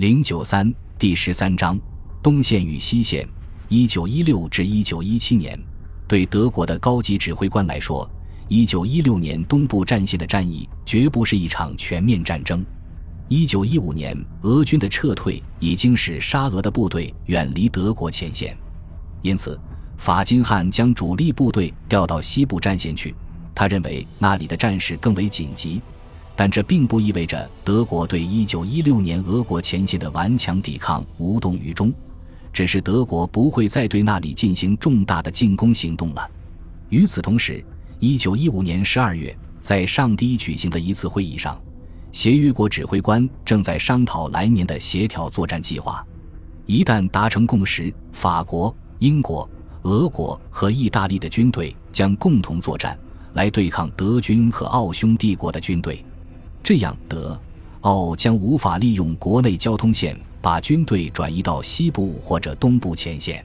零九三第十三章东线与西线。一九一六至一九一七年，对德国的高级指挥官来说，一九一六年东部战线的战役绝不是一场全面战争。一九一五年，俄军的撤退已经使沙俄的部队远离德国前线，因此法金汉将主力部队调到西部战线去。他认为那里的战事更为紧急，但这并不意味着德国对一九一六年俄国前线的顽强抵抗无动于衷，只是德国不会再对那里进行重大的进攻行动了。与此同时，一九一五年十二月，在上堤举行的一次会议上。协约国指挥官正在商讨来年的协调作战计划。一旦达成共识，法国、英国、俄国和意大利的军队将共同作战，来对抗德军和奥匈帝国的军队。这样，德、奥将无法利用国内交通线把军队转移到西部或者东部前线。